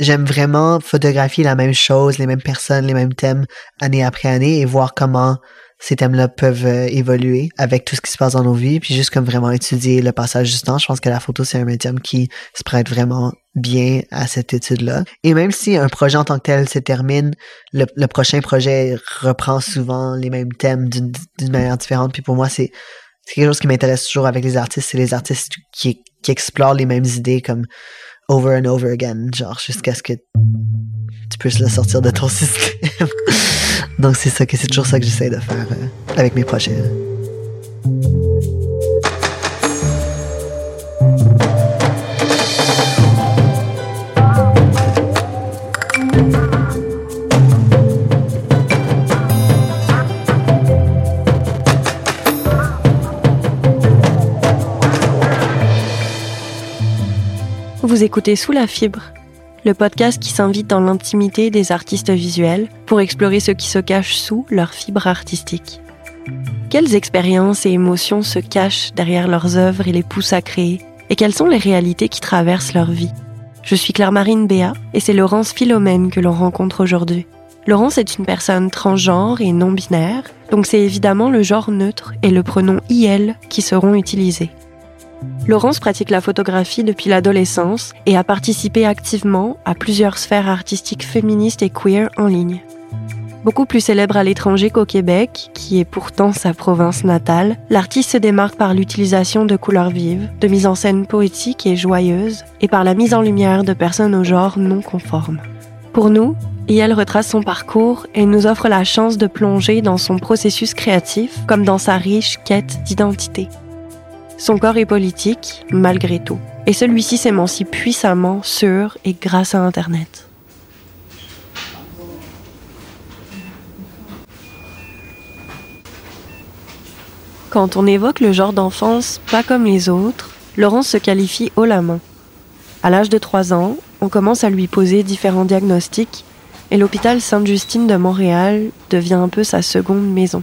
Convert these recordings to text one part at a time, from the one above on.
j'aime vraiment photographier la même chose, les mêmes personnes, les mêmes thèmes année après année et voir comment ces thèmes-là peuvent euh, évoluer avec tout ce qui se passe dans nos vies, puis juste comme vraiment étudier le passage du temps. Je pense que la photo, c'est un médium qui se prête vraiment bien à cette étude-là. Et même si un projet en tant que tel se termine, le, prochain projet reprend souvent les mêmes thèmes d'une manière différente. Puis pour moi, c'est quelque chose qui m'intéresse toujours avec les artistes, c'est les artistes qui, qui explorent les mêmes idées comme over and over again, genre jusqu'à ce que tu puisses le sortir de ton système. Donc c'est ça que c'est toujours ça que j'essaie de faire euh, avec mes projets. Vous écoutez Sous la fibre le podcast qui s'invite dans l'intimité des artistes visuels pour explorer ce qui se cache sous leur fibre artistique. Quelles expériences et émotions se cachent derrière leurs œuvres et les poussent à créer? Et quelles sont les réalités qui traversent leur vie? Je suis Claire-Marine Béat et c'est Laurence Philomène que l'on rencontre aujourd'hui. Laurence est une personne transgenre et non binaire, donc c'est évidemment le genre neutre et le pronom IL qui seront utilisés. Laurence pratique la photographie depuis l'adolescence et a participé activement à plusieurs sphères artistiques féministes et queer en ligne. Beaucoup plus célèbre à l'étranger qu'au Québec, qui est pourtant sa province natale, l'artiste se démarque par l'utilisation de couleurs vives, de mise en scène poétique et joyeuse, et par la mise en lumière de personnes au genre non conforme. Pour nous, elle retrace son parcours et nous offre la chance de plonger dans son processus créatif comme dans sa riche quête d'identité. Son corps est politique, malgré tout. Et celui-ci s'émancipe puissamment sur et grâce à Internet. Quand on évoque le genre d'enfance pas comme les autres, Laurence se qualifie haut la main. À l'âge de 3 ans, on commence à lui poser différents diagnostics et l'hôpital Sainte-Justine de Montréal devient un peu sa seconde maison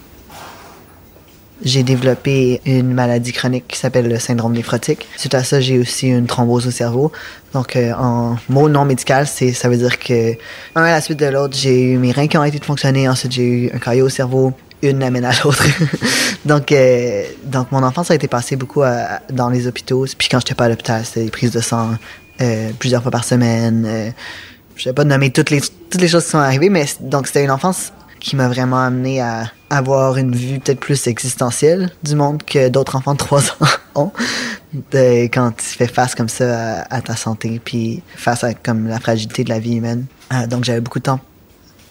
j'ai développé une maladie chronique qui s'appelle le syndrome néphrotique. Suite à ça, j'ai aussi une thrombose au cerveau. Donc, euh, en mot non médical, c'est, ça veut dire que, un à la suite de l'autre, j'ai eu mes reins qui ont arrêté de fonctionner. Ensuite, j'ai eu un caillot au cerveau. Une amène à l'autre. donc, euh, donc, mon enfance a été passée beaucoup dans les hôpitaux. Puis quand j'étais pas à l'hôpital, c'était des prises de sang euh, plusieurs fois par semaine. je vais pas nommer toutes les, toutes les choses qui sont arrivées, mais donc c'était une enfance qui m'a vraiment amené à avoir une vue peut-être plus existentielle du monde que d'autres enfants de 3 ans ont. De, quand tu fais face comme ça à, ta santé, puis face à comme la fragilité de la vie humaine. Euh, donc j'avais beaucoup de temps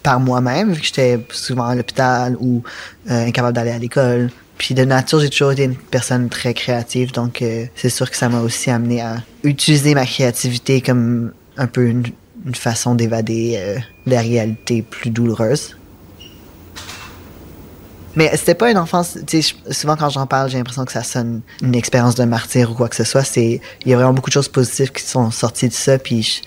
par moi-même, vu que j'étais souvent à l'hôpital ou euh, incapable d'aller à l'école. Puis de nature, j'ai toujours été une personne très créative, donc euh, c'est sûr que ça m'a aussi amené à utiliser ma créativité comme un peu une, une façon d'évader des réalités plus douloureuses. Mais c'était pas une enfance, souvent quand j'en parle, j'ai l'impression que ça sonne une expérience de martyr ou quoi que ce soit. C'est, il y a vraiment beaucoup de choses positives qui sont sorties de ça, puis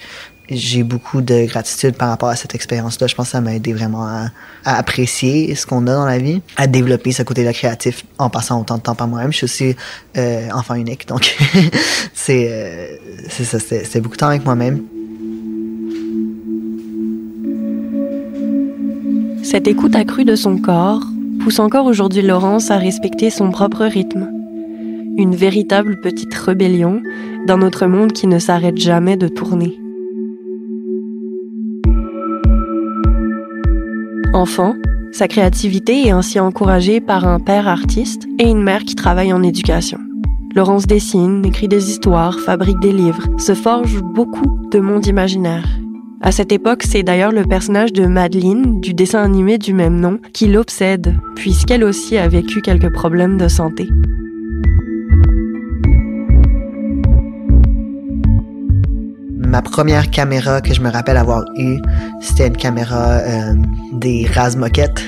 j'ai beaucoup de gratitude par rapport à cette expérience-là. Je pense que ça m'a aidé vraiment à, apprécier ce qu'on a dans la vie, à développer ce côté-là créatif en passant autant de temps par moi-même. Je suis aussi euh, enfant unique, donc c'est, euh, ça, c'est beaucoup de temps avec moi-même. Cette écoute accrue de son corps pousse encore aujourd'hui Laurence à respecter son propre rythme. Une véritable petite rébellion dans notre monde qui ne s'arrête jamais de tourner. Enfant, sa créativité est ainsi encouragée par un père artiste et une mère qui travaille en éducation. Laurence dessine, écrit des histoires, fabrique des livres, se forge beaucoup de mondes imaginaires à cette époque, c'est d'ailleurs le personnage de Madeline, du dessin animé du même nom, qui l'obsède, puisqu'elle aussi a vécu quelques problèmes de santé. Ma première caméra que je me rappelle avoir eue, c'était une caméra euh, des Razmoquettes.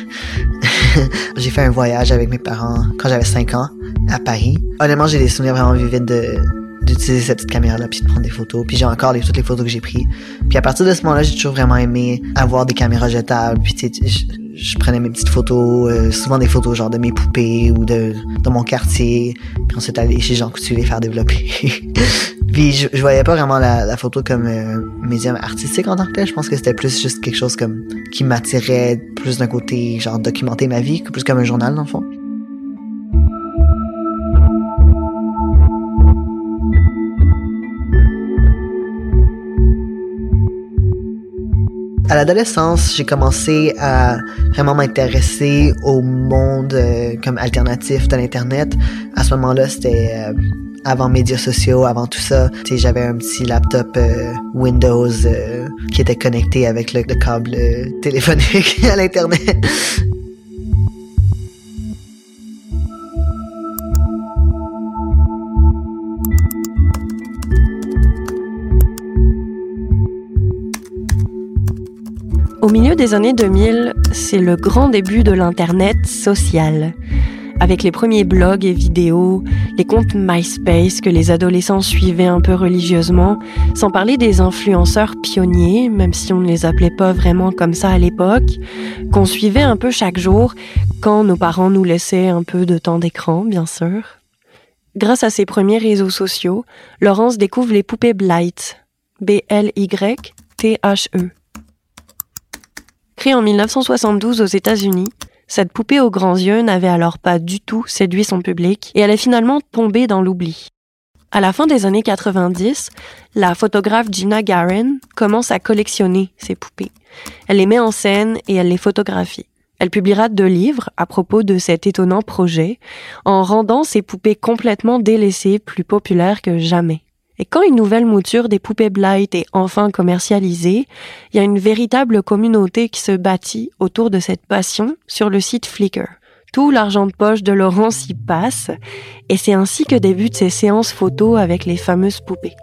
j'ai fait un voyage avec mes parents quand j'avais 5 ans à Paris. Honnêtement, j'ai des souvenirs vraiment vivides de, d'utiliser cette petite caméra-là puis de prendre des photos. Puis j'ai encore les, toutes les photos que j'ai prises. Puis à partir de ce moment-là, j'ai toujours vraiment aimé avoir des caméras jetables. Puis tu je, prenais mes petites photos, euh, souvent des photos genre de mes poupées ou de, de mon quartier. Puis ensuite aller chez Jean Coutu les faire développer. Puis je, je voyais pas vraiment la, photo comme euh, médium artistique en tant que tel. Je pense que c'était plus juste quelque chose comme qui m'attirait plus d'un côté, genre documenter ma vie, plus comme un journal dans le fond. À l'adolescence, j'ai commencé à vraiment m'intéresser au monde euh, comme alternatif de l'internet. À ce moment-là, c'était euh, avant médias sociaux, avant tout ça. J'avais un petit laptop euh, Windows qui était connecté avec le, le câble téléphonique à l'internet. Au milieu des années 2000, c'est le grand début de l'Internet social. Avec les premiers blogs et vidéos, les comptes MySpace que les adolescents suivaient un peu religieusement, sans parler des influenceurs pionniers, même si on ne les appelait pas vraiment comme ça à l'époque, qu'on suivait un peu chaque jour quand nos parents nous laissaient un peu de temps d'écran, bien sûr. Grâce à ces premiers réseaux sociaux, Laurence découvre les poupées Blight, B-L-Y-T-H-E. Créée en 1972 aux États-Unis, cette poupée aux grands yeux n'avait alors pas du tout séduit son public et elle est finalement tombée dans l'oubli. À la fin des années 90, la photographe Gina Garen commence à collectionner ces poupées. Elle les met en scène et elle les photographie. Elle publiera deux livres à propos de cet étonnant projet, en rendant ces poupées complètement délaissées plus populaires que jamais. Et quand une nouvelle mouture des poupées Blight est enfin commercialisée, il y a une véritable communauté qui se bâtit autour de cette passion sur le site Flickr. Tout l'argent de poche de Laurence y passe, et c'est ainsi que débutent ses séances photos avec les fameuses poupées.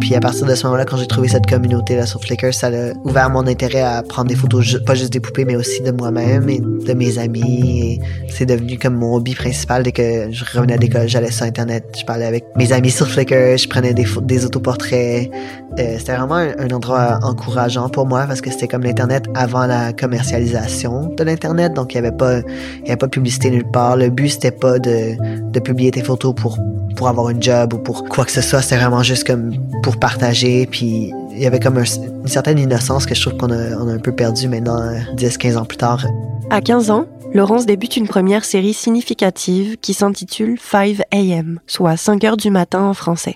Puis à partir de ce moment-là, quand j'ai trouvé cette communauté-là sur Flickr, ça a ouvert mon intérêt à prendre des photos, pas juste des poupées, mais aussi de moi-même et de mes amis. C'est devenu comme mon hobby principal dès que je revenais à l'école, j'allais sur Internet, je parlais avec mes amis sur Flickr, je prenais des, des autoportraits. Euh, c'était vraiment un, endroit encourageant pour moi parce que c'était comme l'Internet avant la commercialisation de l'Internet. Donc il y avait pas, il y avait pas de publicité nulle part. Le but c'était pas de, de publier tes photos pour pour avoir une job ou pour quoi que ce soit. C'était vraiment juste comme pour partager. Puis il y avait comme un- une certaine innocence que je trouve qu'on a, on a un peu perdu maintenant, euh, 10-15 ans plus tard. À 15 ans, Laurence débute une première série significative qui s'intitule 5 AM, soit 5 heures du matin en français.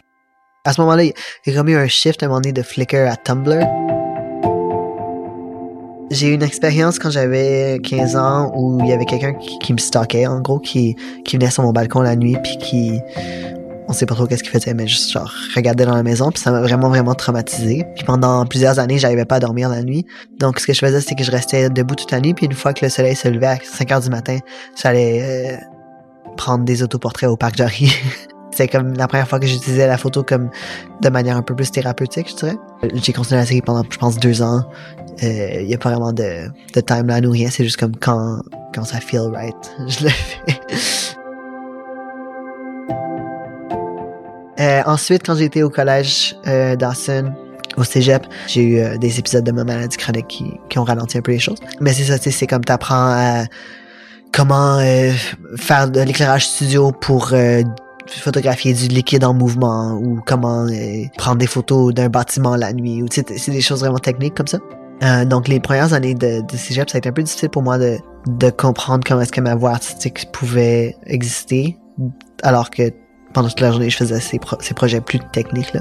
À ce moment-là, il y a eu un shift à un moment donné de Flickr à Tumblr. J'ai eu une expérience quand j'avais 15 ans où il y avait quelqu'un qui, qui me stalkait, en gros, qui, qui venait sur mon balcon la nuit, puis qui... On sait pas trop qu'est-ce qu'il faisait, mais juste genre regardait dans la maison, puis ça m'a vraiment, vraiment traumatisé. Puis pendant plusieurs années, j'arrivais pas à dormir la nuit. Donc ce que je faisais, c'est que je restais debout toute la nuit, puis une fois que le soleil se levait à 5 heures du matin, j'allais euh, prendre des autoportraits au parc Jarry. C'est comme la première fois que j'utilisais la photo comme de manière un peu plus thérapeutique, je dirais. J'ai continué la série pendant, je pense, deux ans. Il n'y a pas vraiment de, de timeline ou rien, c'est juste comme quand, quand ça feel right, je le fais. Euh, ensuite, quand j'étais au collège euh, Dawson, au cégep, j'ai eu euh, des épisodes de ma maladie chronique qui, qui ont ralenti un peu les choses. Mais c'est ça, c'est comme t'apprends à comment euh, faire de l'éclairage studio pour euh, photographier du liquide en mouvement ou comment euh, prendre des photos d'un bâtiment la nuit. ou C'est des choses vraiment techniques comme ça. Euh, donc les premières années de, de cégep, ça a été un peu difficile pour moi de, comprendre comment est-ce que ma voix artistique pouvait exister, alors que pendant toute la journée, je faisais ces projets plus techniques. Là.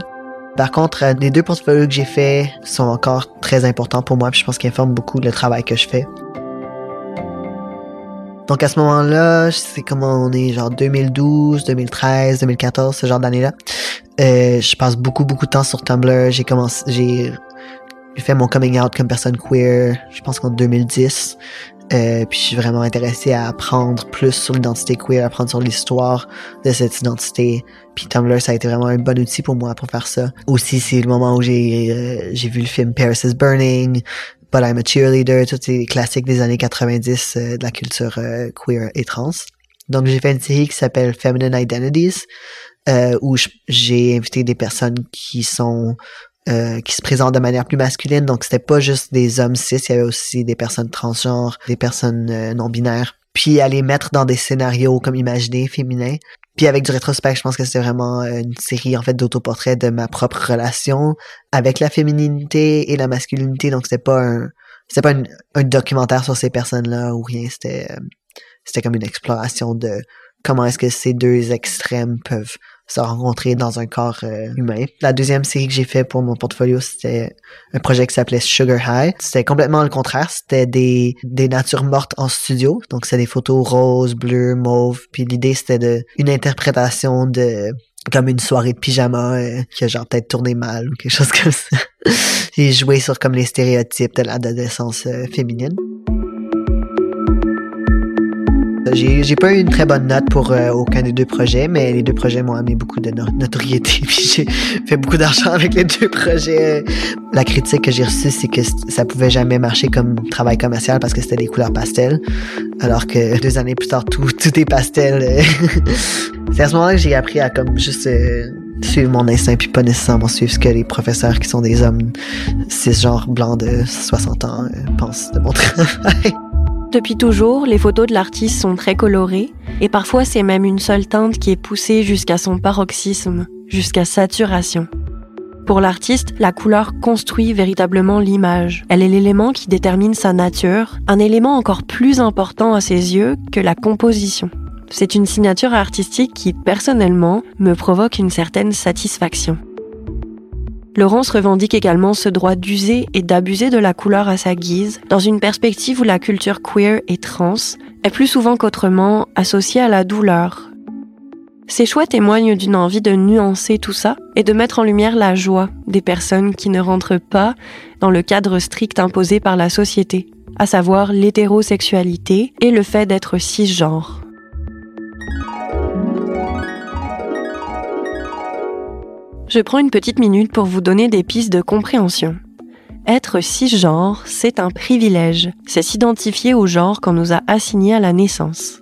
Par contre, euh, les deux portfolios que j'ai faits sont encore très importants pour moi, puis je pense qu'ils informent beaucoup le travail que je fais. Donc à ce moment-là, c'est comment on est, genre 2012, 2013, 2014, ce genre d'année-là. Euh, je passe beaucoup, beaucoup de temps sur Tumblr. J'ai commencé, j'ai fait mon coming out comme personne queer, je pense qu'en 2010. Euh, puis je suis vraiment intéressé à apprendre plus sur l'identité queer, apprendre sur l'histoire de cette identité. Puis Tumblr, ça a été vraiment un bon outil pour moi pour faire ça. Aussi, c'est le moment où j'ai euh, j'ai vu le film Paris is Burning, But I'm a Cheerleader, tous ces classiques des années 90 euh, de la culture euh, queer et trans. Donc j'ai fait une série qui s'appelle Feminine Identities, euh, où j'ai invité des personnes qui sont euh, qui se présentent de manière plus masculine. Donc c'était pas juste des hommes cis, il y avait aussi des personnes transgenres, des personnes non binaires. Puis à les mettre dans des scénarios comme imaginés, féminins. Puis avec du rétrospect, je pense que c'était vraiment une série en fait d'autoportraits de ma propre relation avec la féminité et la masculinité. Donc c'était pas un c'était pas un documentaire sur ces personnes-là ou rien. C'était euh, c'était comme une exploration de comment est-ce que ces deux extrêmes peuvent se rencontrer dans un corps euh, humain. La deuxième série que j'ai fait pour mon portfolio, c'était un projet qui s'appelait Sugar High. C'était complètement le contraire. C'était des, des natures mortes en studio. Donc, c'est des photos roses, bleues, mauves. Puis l'idée, c'était de une interprétation de comme une soirée de pyjama euh, qui a genre peut-être tourné mal ou quelque chose comme ça. J'ai joué sur comme les stéréotypes de l'adolescence euh, féminine. J'ai, pas eu une très bonne note pour euh, aucun des deux projets, mais les deux projets m'ont amené beaucoup de notoriété. Puis j'ai fait beaucoup d'argent avec les deux projets. La critique que j'ai reçue, c'est que ça pouvait jamais marcher comme travail commercial parce que c'était des couleurs pastel. Alors que deux années plus tard, tout, tout est pastel. c'est à ce moment-là que j'ai appris à comme juste euh, suivre mon instinct puis pas nécessairement suivre ce que les professeurs qui sont des hommes cisgenres blancs de 60 ans euh, pensent de mon travail. Depuis toujours, les photos de l'artiste sont très colorées, et parfois c'est même une seule teinte qui est poussée jusqu'à son paroxysme, jusqu'à saturation. Pour l'artiste, la couleur construit véritablement l'image. Elle est l'élément qui détermine sa nature, un élément encore plus important à ses yeux que la composition. C'est une signature artistique qui, personnellement, me provoque une certaine satisfaction. Laurence revendique également ce droit d'user et d'abuser de la couleur à sa guise, dans une perspective où la culture queer et trans est plus souvent qu'autrement associée à la douleur. Ces choix témoignent d'une envie de nuancer tout ça et de mettre en lumière la joie des personnes qui ne rentrent pas dans le cadre strict imposé par la société, à savoir l'hétérosexualité et le fait d'être cisgenre. Je prends une petite minute pour vous donner des pistes de compréhension. Être cisgenre, c'est un privilège. C'est s'identifier au genre qu'on nous a assigné à la naissance.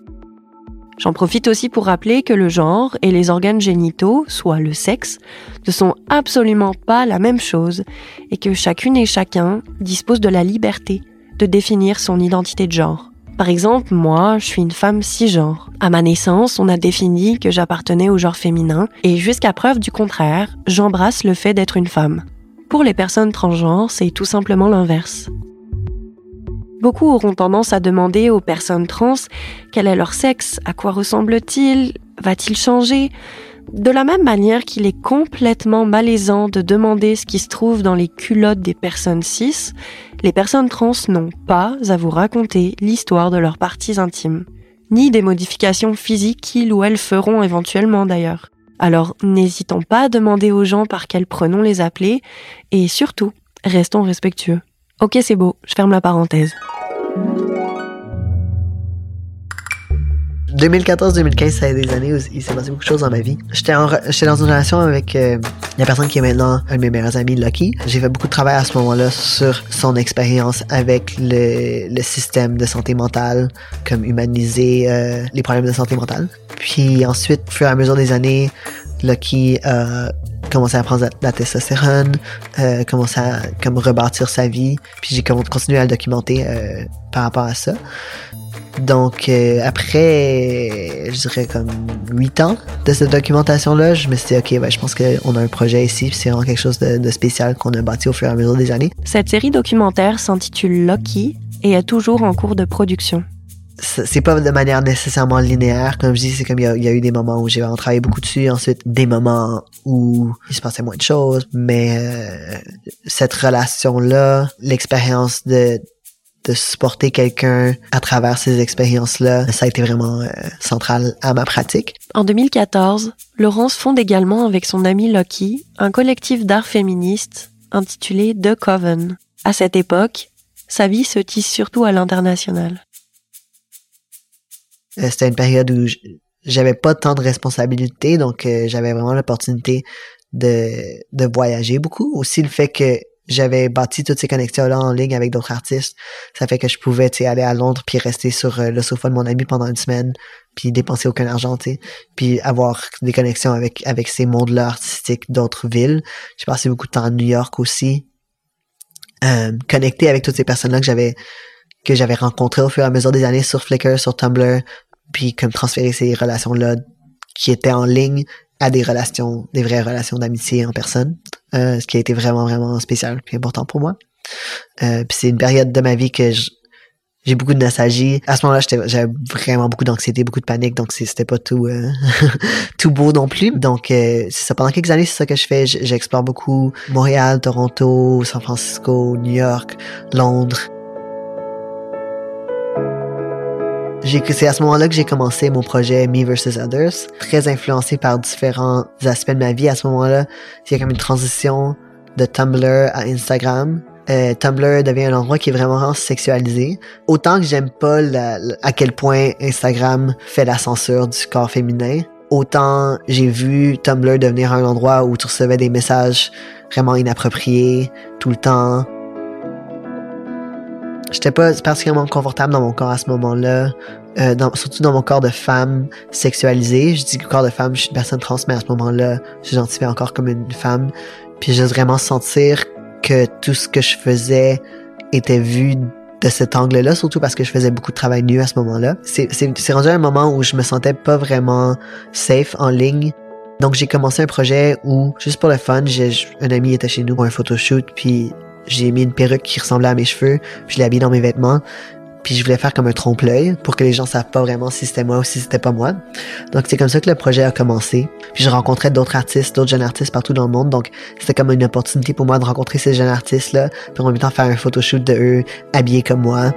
J'en profite aussi pour rappeler que le genre et les organes génitaux, soit le sexe, ne sont absolument pas la même chose et que chacune et chacun dispose de la liberté de définir son identité de genre. Par exemple, moi, je suis une femme cisgenre. À ma naissance, on a défini que j'appartenais au genre féminin et jusqu'à preuve du contraire, j'embrasse le fait d'être une femme. Pour les personnes transgenres, c'est tout simplement l'inverse. Beaucoup auront tendance à demander aux personnes trans quel est leur sexe, à quoi ressemble-t-il, va-t-il changer? De la même manière qu'il est complètement malaisant de demander ce qui se trouve dans les culottes des personnes cis, les personnes trans n'ont pas à vous raconter l'histoire de leurs parties intimes, ni des modifications physiques qu'ils ou elles feront éventuellement d'ailleurs. Alors n'hésitons pas à demander aux gens par quels pronoms les appeler, et surtout, restons respectueux. Ok c'est beau, je ferme la parenthèse. 2014-2015, ça a été des années où il s'est passé beaucoup de choses dans ma vie. J'étais dans une relation avec euh, la personne qui est maintenant un de mes meilleurs amis, Lucky. J'ai fait beaucoup de travail à ce moment-là sur son expérience avec le, le, système de santé mentale, comme humaniser euh, les problèmes de santé mentale. Puis ensuite, au fur et à mesure des années, Lucky a commencé à prendre la testostérone, euh, commencé à comme rebâtir sa vie, puis j'ai continué à le documenter euh, par rapport à ça. Donc, euh, après, je dirais comme 8 ans de cette documentation-là, je me suis dit, OK, ben, je pense qu'on a un projet ici, c'est vraiment quelque chose de, de spécial qu'on a bâti au fur et à mesure des années. Cette série documentaire s'intitule Lucky et est toujours en cours de production c'est pas de manière nécessairement linéaire. Comme je dis, c'est comme il y, a, eu des moments où j'ai vraiment travaillé beaucoup dessus, ensuite des moments où il se passait moins de choses, mais euh, cette relation-là, l'expérience de de supporter quelqu'un à travers ces expériences-là, ça a été vraiment euh, central à ma pratique. En 2014, Laurence fonde également avec son ami Lucky un collectif d'art féministe intitulé The Coven. À cette époque, sa vie se tisse surtout à l'international. Euh, c'était une période où j'avais pas tant de responsabilités, donc euh, j'avais vraiment l'opportunité de, de voyager beaucoup. Aussi le fait que j'avais bâti toutes ces connexions-là en ligne avec d'autres artistes. Ça fait que je pouvais aller à Londres puis rester sur euh, le sofa de mon ami pendant une semaine puis dépenser aucun argent, sais, puis avoir des connexions avec avec ces mondes-là artistiques d'autres villes. J'ai passé beaucoup de temps à New York aussi, euh, connecté avec toutes ces personnes-là que j'avais que j'avais rencontrées au fur et à mesure des années sur Flickr, sur Tumblr, puis comme transférer ces relations-là qui étaient en ligne à des relations, des vraies relations d'amitié en personne, euh, ce qui a été vraiment, vraiment spécial et important pour moi. Euh, puis c'est une période de ma vie que j'ai beaucoup de nostalgie. À ce moment-là, j'avais vraiment beaucoup d'anxiété, beaucoup de panique, donc c'était pas tout euh, tout beau non plus. Donc euh, c'est ça. Pendant quelques années, c'est ça que je fais. J'explore beaucoup Montréal, Toronto, San Francisco, New York, Londres. C'est à ce moment-là que j'ai commencé mon projet Me vs. Others, très influencé par différents aspects de ma vie. À ce moment-là, il y a comme une transition de Tumblr à Instagram. Euh, Tumblr devient un endroit qui est vraiment sexualisé. Autant que j'aime pas à quel point Instagram fait la censure du corps féminin, autant j'ai vu Tumblr devenir un endroit où tu recevais des messages vraiment inappropriés tout le temps, J'étais pas particulièrement confortable dans mon corps à ce moment-là, euh, surtout dans mon corps de femme sexualisée. Je dis corps de femme, je suis une personne trans, mais à ce moment-là, je encore comme une femme. Puis j'ai vraiment sentir que tout ce que je faisais était vu de cet angle-là, surtout parce que je faisais beaucoup de travail nu à ce moment-là. C'est rendu un moment où je me sentais pas vraiment safe en ligne. Donc j'ai commencé un projet où, juste pour le fun, un ami était chez nous pour un photoshoot, puis j'ai mis une perruque qui ressemblait à mes cheveux, puis je l'ai habillé dans mes vêtements. Puis je voulais faire comme un trompe-l'œil pour que les gens savent pas vraiment si c'était moi ou si c'était pas moi. Donc c'est comme ça que le projet a commencé. Puis je rencontrais d'autres artistes, d'autres jeunes artistes partout dans le monde. Donc c'était comme une opportunité pour moi de rencontrer ces jeunes artistes-là, puis en même temps faire un photoshoot de eux habillés comme moi.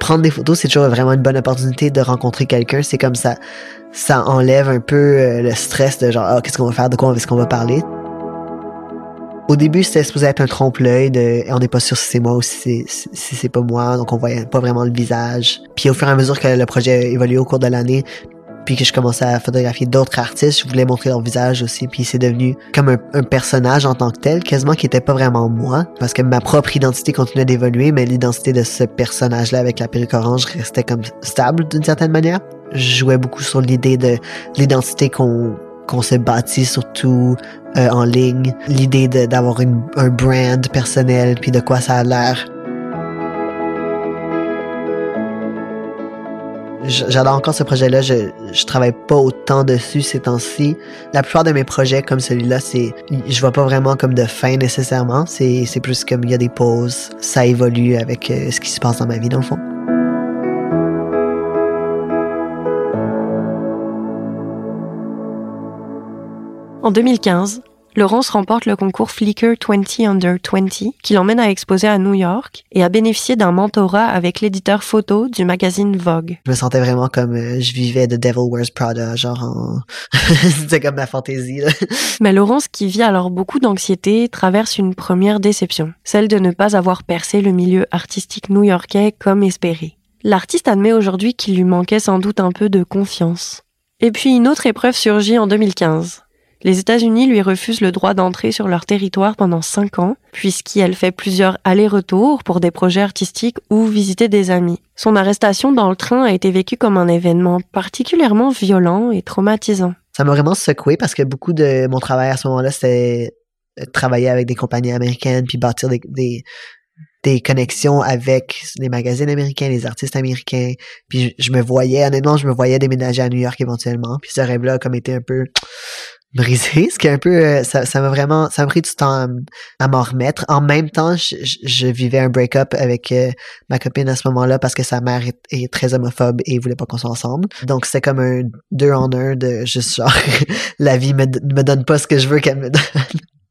Prendre des photos, c'est toujours vraiment une bonne opportunité de rencontrer quelqu'un. C'est comme ça, ça enlève un peu euh, le stress de genre, ah, qu'est-ce qu'on va faire, de quoi est-ce qu'on va parler? Au début, c'était supposé être un trompe-l'œil de on n'est pas sûr si c'est moi ou si c'est pas moi, donc on voyait pas vraiment le visage. Puis au fur et à mesure que le projet évoluait au cours de l'année, puis que je commençais à photographier d'autres artistes, je voulais montrer leur visage aussi, puis c'est devenu comme un, personnage en tant que tel, quasiment qui était pas vraiment moi, parce que ma propre identité continuait d'évoluer, mais l'identité de ce personnage-là avec la perruque orange restait comme stable d'une certaine manière. Je jouais beaucoup sur l'idée de l'identité qu'on qu'on s'est bâti surtout euh, en ligne, l'idée d'avoir un brand personnel, puis de quoi ça a l'air. J'adore encore ce projet-là. Je, je travaille pas autant dessus ces temps-ci. La plupart de mes projets comme celui-là, c'est, je vois pas vraiment comme de fin nécessairement. C'est, c'est plus comme il y a des pauses. Ça évolue avec euh, ce qui se passe dans ma vie dans le fond. En 2015, Laurence remporte le concours Flickr 20 Under 20 qui l'emmène à exposer à New York et à bénéficier d'un mentorat avec l'éditeur photo du magazine Vogue. Je me sentais vraiment comme euh, je vivais de Devil Wears Prada, genre en... c'était comme ma fantaisie. Mais Laurence, qui vit alors beaucoup d'anxiété, traverse une première déception, celle de ne pas avoir percé le milieu artistique new-yorkais comme espéré. L'artiste admet aujourd'hui qu'il lui manquait sans doute un peu de confiance. Et puis une autre épreuve surgit en 2015 les États-Unis lui refusent le droit d'entrer sur leur territoire pendant cinq ans, puisqu'elle fait plusieurs allers-retours pour des projets artistiques ou visiter des amis. Son arrestation dans le train a été vécue comme un événement particulièrement violent et traumatisant. Ça m'a vraiment secoué parce que beaucoup de mon travail à ce moment-là, c'était travailler avec des compagnies américaines puis bâtir des, des, connexions avec les magazines américains, les artistes américains. Puis je, me voyais, honnêtement, je me voyais déménager à New York éventuellement. Puis ce rêve-là a comme été un peu brisé, ce qui est un peu, euh, ça, ça m'a vraiment, ça m'a pris du temps à, m'en remettre. En même temps, je, je, vivais un break-up avec euh, ma copine à ce moment-là parce que sa mère est, très homophobe et voulait pas qu'on soit ensemble. Donc c'est comme un deux en un de juste genre la vie me, me donne pas ce que je veux qu'elle me donne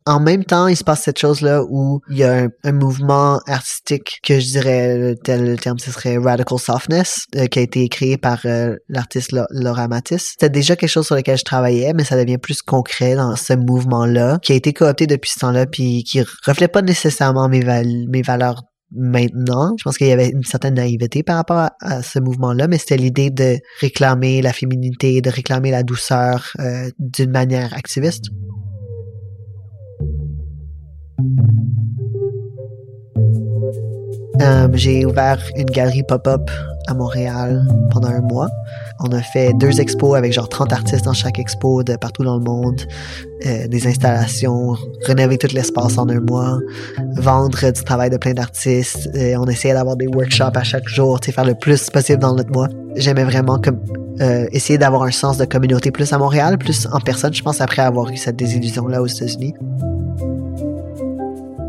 en même temps, il se passe cette chose-là où il y a un, mouvement artistique que je dirais, tel le terme, ce serait Radical Softness, euh, qui a été créé par euh, l'artiste Laura Matisse. C'était déjà quelque chose sur lequel je travaillais, mais ça devient plus concret dans ce mouvement-là, qui a été coopté depuis ce temps-là, puis qui reflète pas nécessairement mes, mes valeurs maintenant. Je pense qu'il y avait une certaine naïveté par rapport à, ce mouvement-là, mais c'était l'idée de réclamer la féminité, de réclamer la douceur euh, d'une manière activiste. Euh, j'ai ouvert une galerie pop-up à Montréal pendant un mois. On a fait deux expos avec genre 30 artistes dans chaque expo de partout dans le monde, euh, des installations, rénover tout l'espace en un mois, vendre du travail de plein d'artistes. Euh, on essayait d'avoir des workshops à chaque jour, faire le plus possible dans notre mois. J'aimais vraiment comme essayer d'avoir un sens de communauté plus à Montréal, plus en personne, je pense, après avoir eu cette désillusion-là aux États-Unis.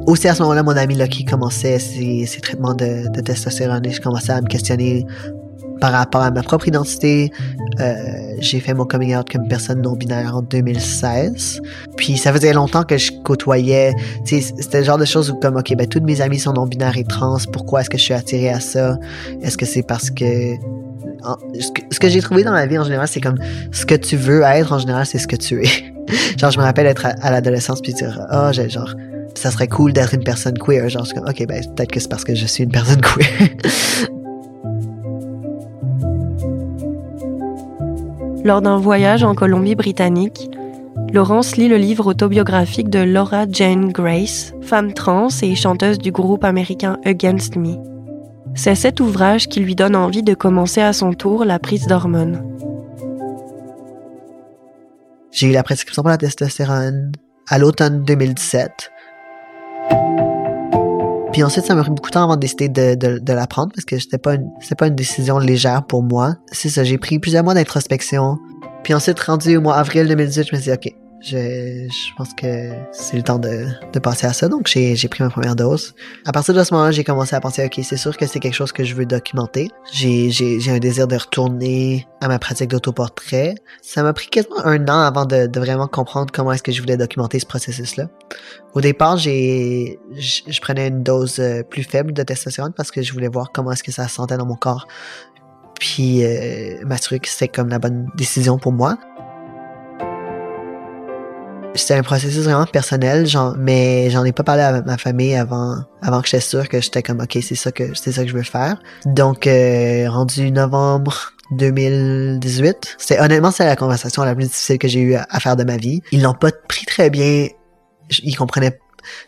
Aussi à ce moment-là, mon ami Lucky commençait ses, traitements de, de testostérone et je commençais à me questionner par rapport à ma propre identité. Euh, j'ai fait mon coming out comme personne non binaire en 2016. Puis ça faisait longtemps que je côtoyais, c'était le genre de choses où comme ok, ben toutes mes amis sont non binaires et trans. Pourquoi est-ce que je suis attiré à ça? Est-ce que c'est parce que ce que, j'ai trouvé dans la vie en général, c'est comme ce que tu veux être en général, c'est ce que tu es. genre, je me rappelle être à, à l'adolescence puis dire, oh, j'ai genre, ça serait cool d'être une personne queer. Genre, je suis comme, ok, ben peut-être que c'est parce que je suis une personne queer. Lors d'un voyage en Colombie-Britannique, Laurence lit le livre autobiographique de Laura Jane Grace, femme trans et chanteuse du groupe américain Against Me. C'est cet ouvrage qui lui donne envie de commencer à son tour la prise d'hormones. J'ai eu la prescription pour la testostérone à l'automne 2017. Puis ensuite, ça m'a pris beaucoup de temps avant de décider de, de, de la parce que c'était pas pas une décision légère pour moi. C'est ça, j'ai pris plusieurs mois d'introspection. Puis ensuite, rendu au mois avril 2018, je me suis dit, OK, je, je pense que c'est le temps de, de passer à ça. Donc, j'ai, pris ma première dose. À partir de ce moment-là, j'ai commencé à penser, OK, c'est sûr que c'est quelque chose que je veux documenter. J'ai, un désir de retourner à ma pratique d'autoportrait. Ça m'a pris quasiment un an avant de, de vraiment comprendre comment est-ce que je voulais documenter ce processus-là. Au départ, j'ai, je, prenais une dose euh, plus faible de testostérone parce que je voulais voir comment est-ce que ça se sentait dans mon corps. Puis, euh, m'assurer que c'était comme la bonne décision pour moi c'était un processus vraiment personnel, genre, mais j'en ai pas parlé à ma famille avant, avant que j'étais sûr que j'étais comme, ok, c'est ça que, c'est ça que je veux faire. Donc, euh, rendu novembre 2018, c'était honnêtement, c'est la conversation la plus difficile que j'ai eu à, à, faire de ma vie. Ils l'ont pas pris très bien. Ils comprenaient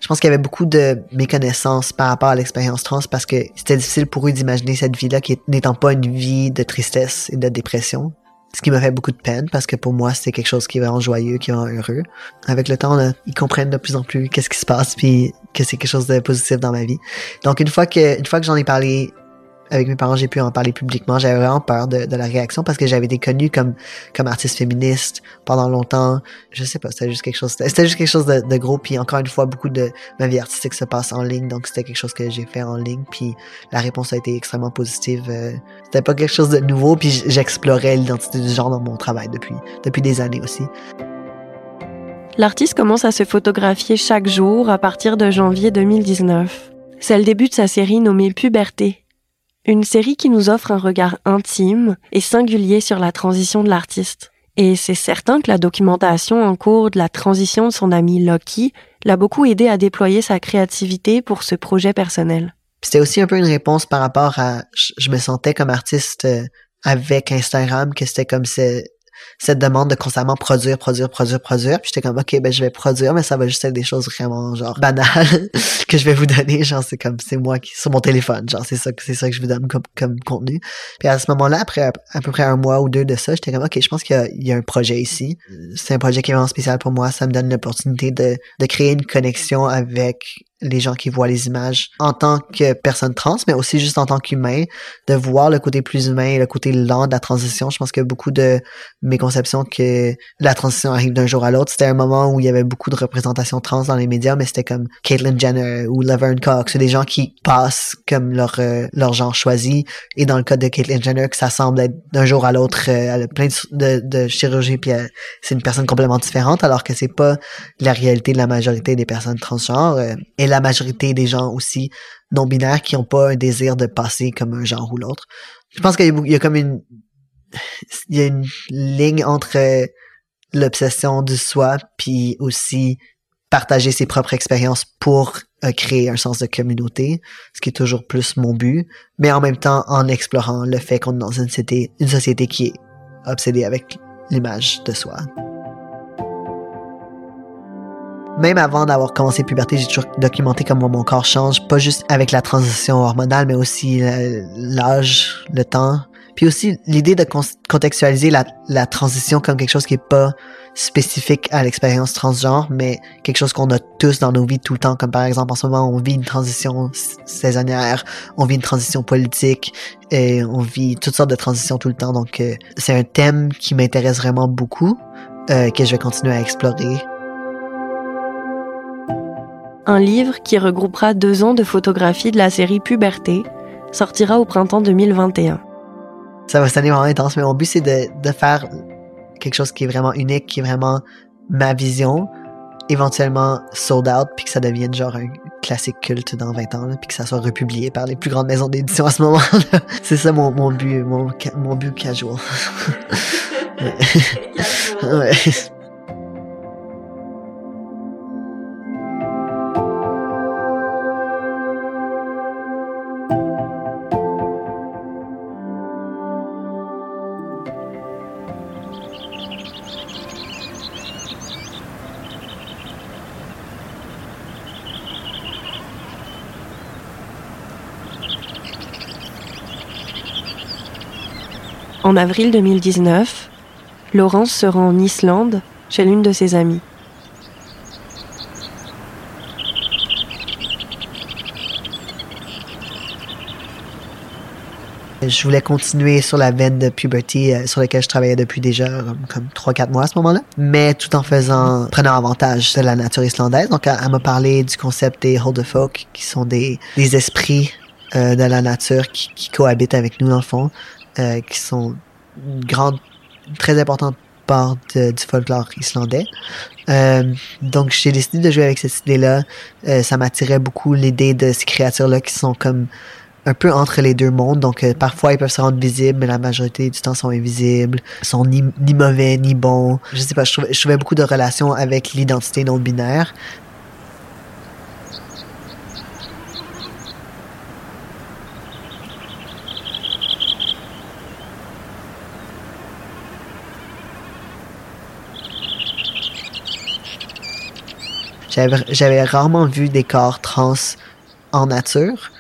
je pense qu'il y avait beaucoup de méconnaissance par rapport à l'expérience trans parce que c'était difficile pour eux d'imaginer cette vie-là qui n'étant pas une vie de tristesse et de dépression. Ce qui m'a fait beaucoup de peine parce que pour moi, c'était quelque chose qui est vraiment joyeux, qui est vraiment heureux. Avec le temps, ils comprennent de plus en plus qu'est-ce qui se passe puis que c'est quelque chose de positif dans ma vie. Donc une fois que, une fois que j'en ai parlé avec mes parents, j'ai pu en parler publiquement. J'avais vraiment peur de, de, la réaction parce que j'avais été connue comme comme artiste féministe pendant longtemps. Je sais pas, c'était juste quelque chose. C'était juste quelque chose de, de, gros. Puis encore une fois, beaucoup de ma vie artistique se passe en ligne, donc c'était quelque chose que j'ai fait en ligne. Puis la réponse a été extrêmement positive. Euh, c'était pas quelque chose de nouveau. Puis j'explorais l'identité du genre dans mon travail depuis depuis des années aussi. L'artiste commence à se photographier chaque jour à partir de janvier 2019. C'est le début de sa série nommée Puberté, une série qui nous offre un regard intime et singulier sur la transition de l'artiste. Et c'est certain que la documentation en cours de la transition de son ami Loki l'a beaucoup aidé à déployer sa créativité pour ce projet personnel. C'était aussi un peu une réponse par rapport à, je me sentais comme artiste euh, avec Instagram, que c'était comme c'est cette demande de constamment produire, produire, produire, produire. Puis j'étais comme, OK, ben je vais produire, mais ça va juste être des choses vraiment, genre, banales que je vais vous donner. Genre, c'est comme, c'est moi qui, sur mon téléphone. Genre, c'est ça, c'est ça que je vous donne comme, comme contenu. Puis à ce moment-là, après à, peu près un mois ou deux de ça, j'étais comme, OK, je pense qu'il y, y, a un projet ici. C'est un projet qui est vraiment spécial pour moi. Ça me donne l'opportunité de, de créer une connexion avec les gens qui voient les images en tant que personne trans, mais aussi juste en tant qu'humain, de voir le côté plus humain, le côté lent de la transition. Je pense que beaucoup de mes conceptions que la transition arrive d'un jour à l'autre, c'était un moment où il y avait beaucoup de représentation trans dans les médias, mais c'était comme Caitlyn Jenner ou Laverne Cox, ou des gens qui passent comme leur euh, leur genre choisi. Et dans le cas de Caitlyn Jenner, que ça semble être d'un jour à l'autre, euh, elle a plein de, de, de chirurgie, puis euh, c'est une personne complètement différente, alors que c'est pas la réalité de la majorité des personnes transgenres. et la majorité des gens aussi non-binaires qui n'ont pas un désir de passer comme un genre ou l'autre. Je pense qu'il y, y, a comme une il y a une ligne entre l'obsession du soi puis aussi partager ses propres expériences pour euh, créer un sens de communauté, ce qui est toujours plus mon but, mais en même temps en explorant le fait qu'on est dans une société, une société qui est obsédée avec l'image de soi. Même avant d'avoir commencé puberté, j'ai toujours documenté comment mon corps change, pas juste avec la transition hormonale, mais aussi l'âge, le temps. Puis aussi l'idée de contextualiser la, la, transition comme quelque chose qui est pas spécifique à l'expérience transgenre, mais quelque chose qu'on a tous dans nos vies tout le temps. Comme par exemple, en ce moment, on vit une transition saisonnière, on vit une transition politique, et on vit toutes sortes de transitions tout le temps. Donc, euh, c'est un thème qui m'intéresse vraiment beaucoup, euh, que je vais continuer à explorer. Un livre qui regroupera deux ans de photographies de la série Puberté sortira au printemps 2021. Ça va sonner vraiment intense, mais mon but, c'est de, de faire quelque chose qui est vraiment unique, qui est vraiment ma vision, éventuellement sold out, puis que ça devienne genre un classique culte dans 20 ans, puis que ça soit republié par les plus grandes maisons d'édition à ce moment-là. C'est ça mon, mon but, mon, mon but casual. ouais. En avril 2019, Laurence se rend en Islande chez l'une de ses amies. Je voulais continuer sur la veine de puberté euh, sur laquelle je travaillais depuis déjà comme, 3-4 mois à ce moment-là, mais tout en faisant, prenant avantage de la nature islandaise. Donc, elle, m'a parlé du concept des Holderfolk, qui sont des, des esprits euh, de la nature qui, qui, cohabitent avec nous dans le fond, euh, qui sont une grande, très importante part du folklore islandais. Euh, donc j'ai décidé de jouer avec cette idée-là. Euh, ça m'attirait beaucoup l'idée de ces créatures-là qui sont comme un peu entre les deux mondes. Donc euh, parfois ils peuvent se rendre visibles, mais la majorité du temps sont invisibles, sont ni, ni mauvais ni bons. Je sais pas, je trouvais, je trouvais beaucoup de relations avec l'identité non binaire. J'avais rarement vu des corps trans en nature.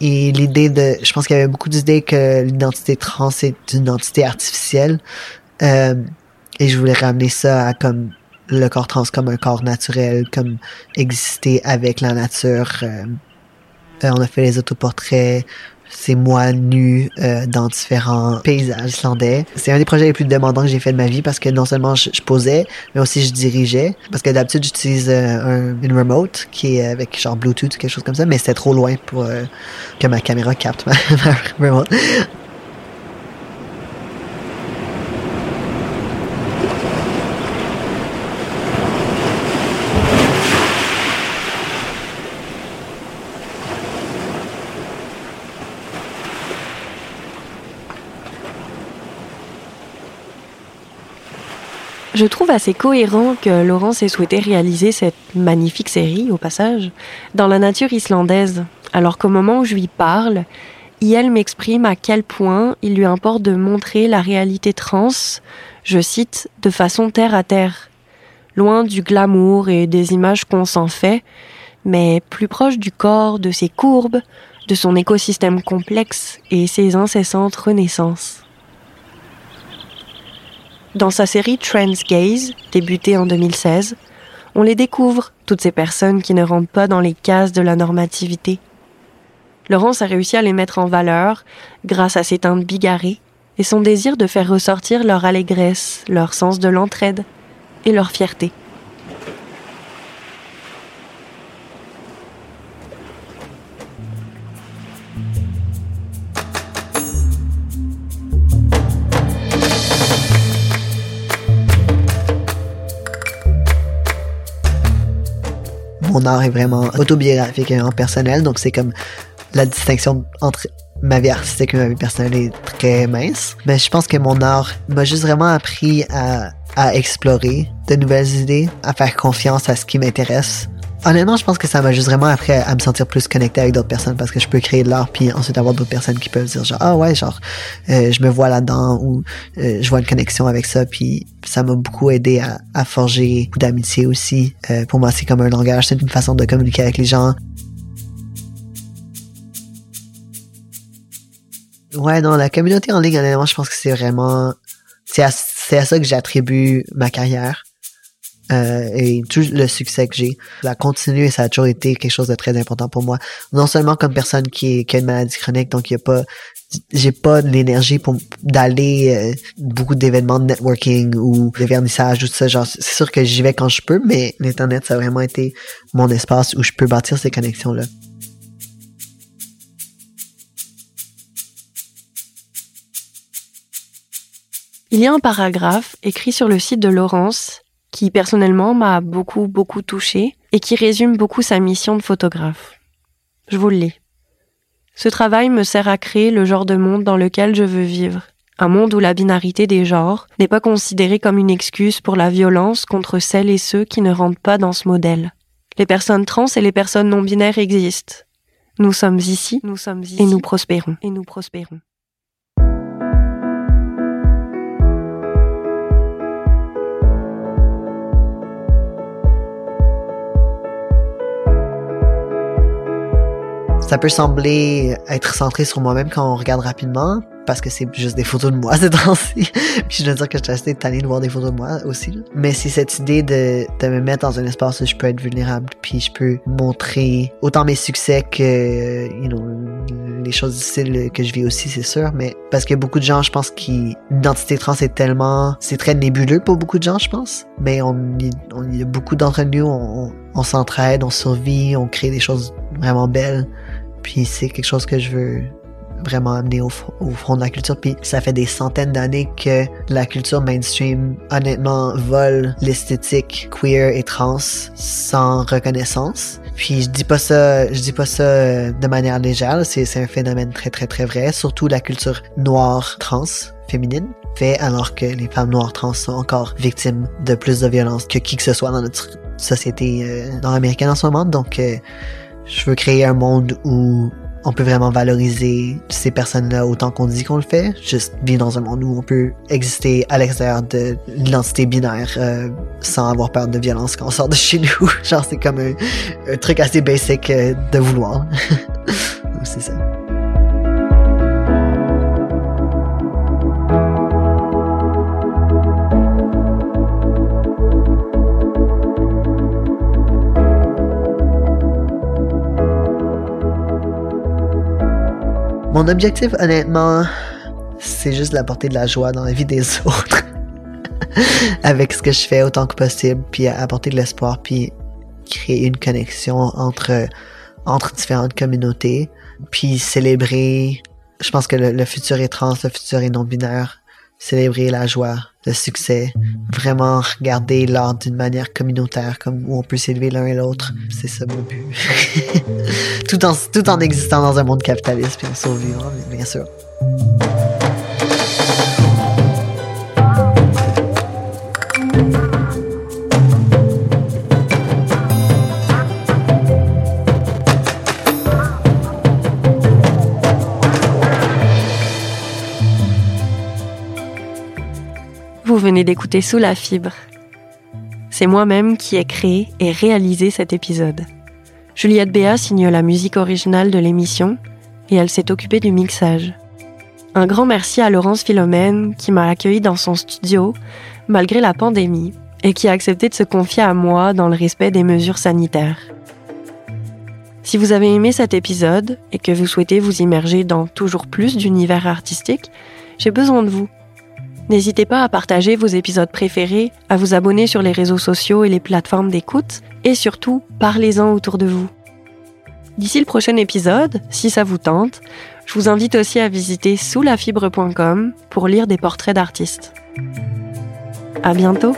Et l'idée de, je pense qu'il y avait beaucoup d'idées que l'identité trans est une identité artificielle. Euh, et je voulais ramener ça à comme le corps trans comme un corps naturel, comme exister avec la nature. Euh, on a fait les autoportraits, c'est moi nu euh, dans différents paysages islandais. C'est un des projets les plus demandants que j'ai fait de ma vie parce que non seulement je, posais, mais aussi je dirigeais. Parce que d'habitude, j'utilise euh, une remote qui est avec genre Bluetooth ou quelque chose comme ça, mais c'était trop loin pour euh, que ma caméra capte ma remote. Je trouve assez cohérent que Laurence ait souhaité réaliser cette magnifique série, au passage, dans la nature islandaise, alors qu'au moment où je lui parle, elle m'exprime à quel point il lui importe de montrer la réalité trans, je cite, de façon terre à terre, loin du glamour et des images qu'on s'en fait, mais plus proche du corps, de ses courbes, de son écosystème complexe et ses incessantes renaissances. Dans sa série Trans Gaze, débutée en 2016, on les découvre, toutes ces personnes qui ne rentrent pas dans les cases de la normativité. Laurence a réussi à les mettre en valeur grâce à ses teintes bigarrées et son désir de faire ressortir leur allégresse, leur sens de l'entraide et leur fierté. Mon art est vraiment autobiographique et vraiment personnel. Donc, c'est comme la distinction entre ma vie artistique et ma vie personnelle est très mince. Mais je pense que mon art m'a juste vraiment appris à, à explorer de nouvelles idées, à faire confiance à ce qui m'intéresse Honnêtement, je pense que ça m'a juste vraiment appris à, me sentir plus connecté avec d'autres personnes parce que je peux créer de l'art puis ensuite avoir d'autres personnes qui peuvent dire genre ah ouais genre euh, je me vois là-dedans ou euh, je vois une connexion avec ça puis ça m'a beaucoup aidé à, à forger beaucoup d'amitié aussi. Euh, pour moi, c'est comme un langage, c'est une façon de communiquer avec les gens. Ouais, non, la communauté en ligne, honnêtement, je pense que c'est vraiment c'est à, à ça que j'attribue ma carrière. Euh, et tout le succès que j'ai. La continuer, ça a toujours été quelque chose de très important pour moi. Non seulement comme personne qui, a une maladie chronique, donc il y a pas, j'ai pas l'énergie pour d'aller euh, beaucoup d'événements de networking ou de vernissage ou tout ça. Genre, c'est sûr que j'y vais quand je peux, mais l'internet, ça a vraiment été mon espace où je peux bâtir ces connexions-là. Il y a un paragraphe écrit sur le site de Laurence qui personnellement m'a beaucoup beaucoup touché et qui résume beaucoup sa mission de photographe. Je vous le lis. Ce travail me sert à créer le genre de monde dans lequel je veux vivre. Un monde où la binarité des genres n'est pas considérée comme une excuse pour la violence contre celles et ceux qui ne rentrent pas dans ce modèle. Les personnes trans et les personnes non binaires existent. Nous sommes ici, nous sommes ici et nous prospérons. Et nous prospérons. Ça peut sembler être centré sur moi-même quand on regarde rapidement, parce que c'est juste des photos de moi ces temps-ci. puis je dois dire que je suis assez tanné de voir des photos de moi aussi. Mais c'est cette idée de, de me mettre dans un espace où je peux être vulnérable, puis je peux montrer autant mes succès que you know, les choses difficiles que je vis aussi, c'est sûr. Mais parce que beaucoup de gens, je pense, qui l'identité trans est tellement, c'est très nébuleux pour beaucoup de gens, je pense. Mais on, on y a beaucoup d'entre nous, on, on s'entraide, on survit, on crée des choses vraiment belles. Puis c'est quelque chose que je veux vraiment amener au, front de la culture. Puis ça fait des centaines d'années que la culture mainstream, honnêtement, vole l'esthétique queer et trans sans reconnaissance. Puis je dis pas ça, je dis pas ça euh, de manière légère. C'est un phénomène très très très vrai. Surtout la culture noire trans féminine fait alors que les femmes noires trans sont encore victimes de plus de violence que qui que ce soit dans notre société euh, nord-américaine en ce moment. Donc euh, je veux créer un monde où on peut vraiment valoriser ces personnes-là autant qu'on dit qu'on le fait. Juste vivre dans un monde où on peut exister à l'extérieur de l'identité binaire euh, sans avoir peur de violence quand on sort de chez nous. Genre, c'est comme un, truc assez basic euh, de vouloir. c'est ça. Mon objectif, honnêtement, c'est juste d'apporter de la joie dans la vie des autres. Avec ce que je fais autant que possible, puis apporter de l'espoir, puis créer une connexion entre, entre différentes communautés, puis célébrer. Je pense que le futur est trans, le futur est non-binaire. Célébrer la joie, le succès, vraiment regarder l'art d'une manière communautaire, comme où on peut s'élever l'un et l'autre. C'est ça mon but. tout, en, tout en existant dans un monde capitaliste puis en survivant, bien sûr. Venez d'écouter Sous la fibre. C'est moi-même qui ai créé et réalisé cet épisode. Juliette Béa signe la musique originale de l'émission et elle s'est occupée du mixage. Un grand merci à Laurence Philomène qui m'a accueilli dans son studio malgré la pandémie et qui a accepté de se confier à moi dans le respect des mesures sanitaires. Si vous avez aimé cet épisode et que vous souhaitez vous immerger dans toujours plus d'univers artistique, j'ai besoin de vous. N'hésitez pas à partager vos épisodes préférés, à vous abonner sur les réseaux sociaux et les plateformes d'écoute, et surtout, parlez-en autour de vous. D'ici le prochain épisode, si ça vous tente, je vous invite aussi à visiter soulafibre.com pour lire des portraits d'artistes. À bientôt!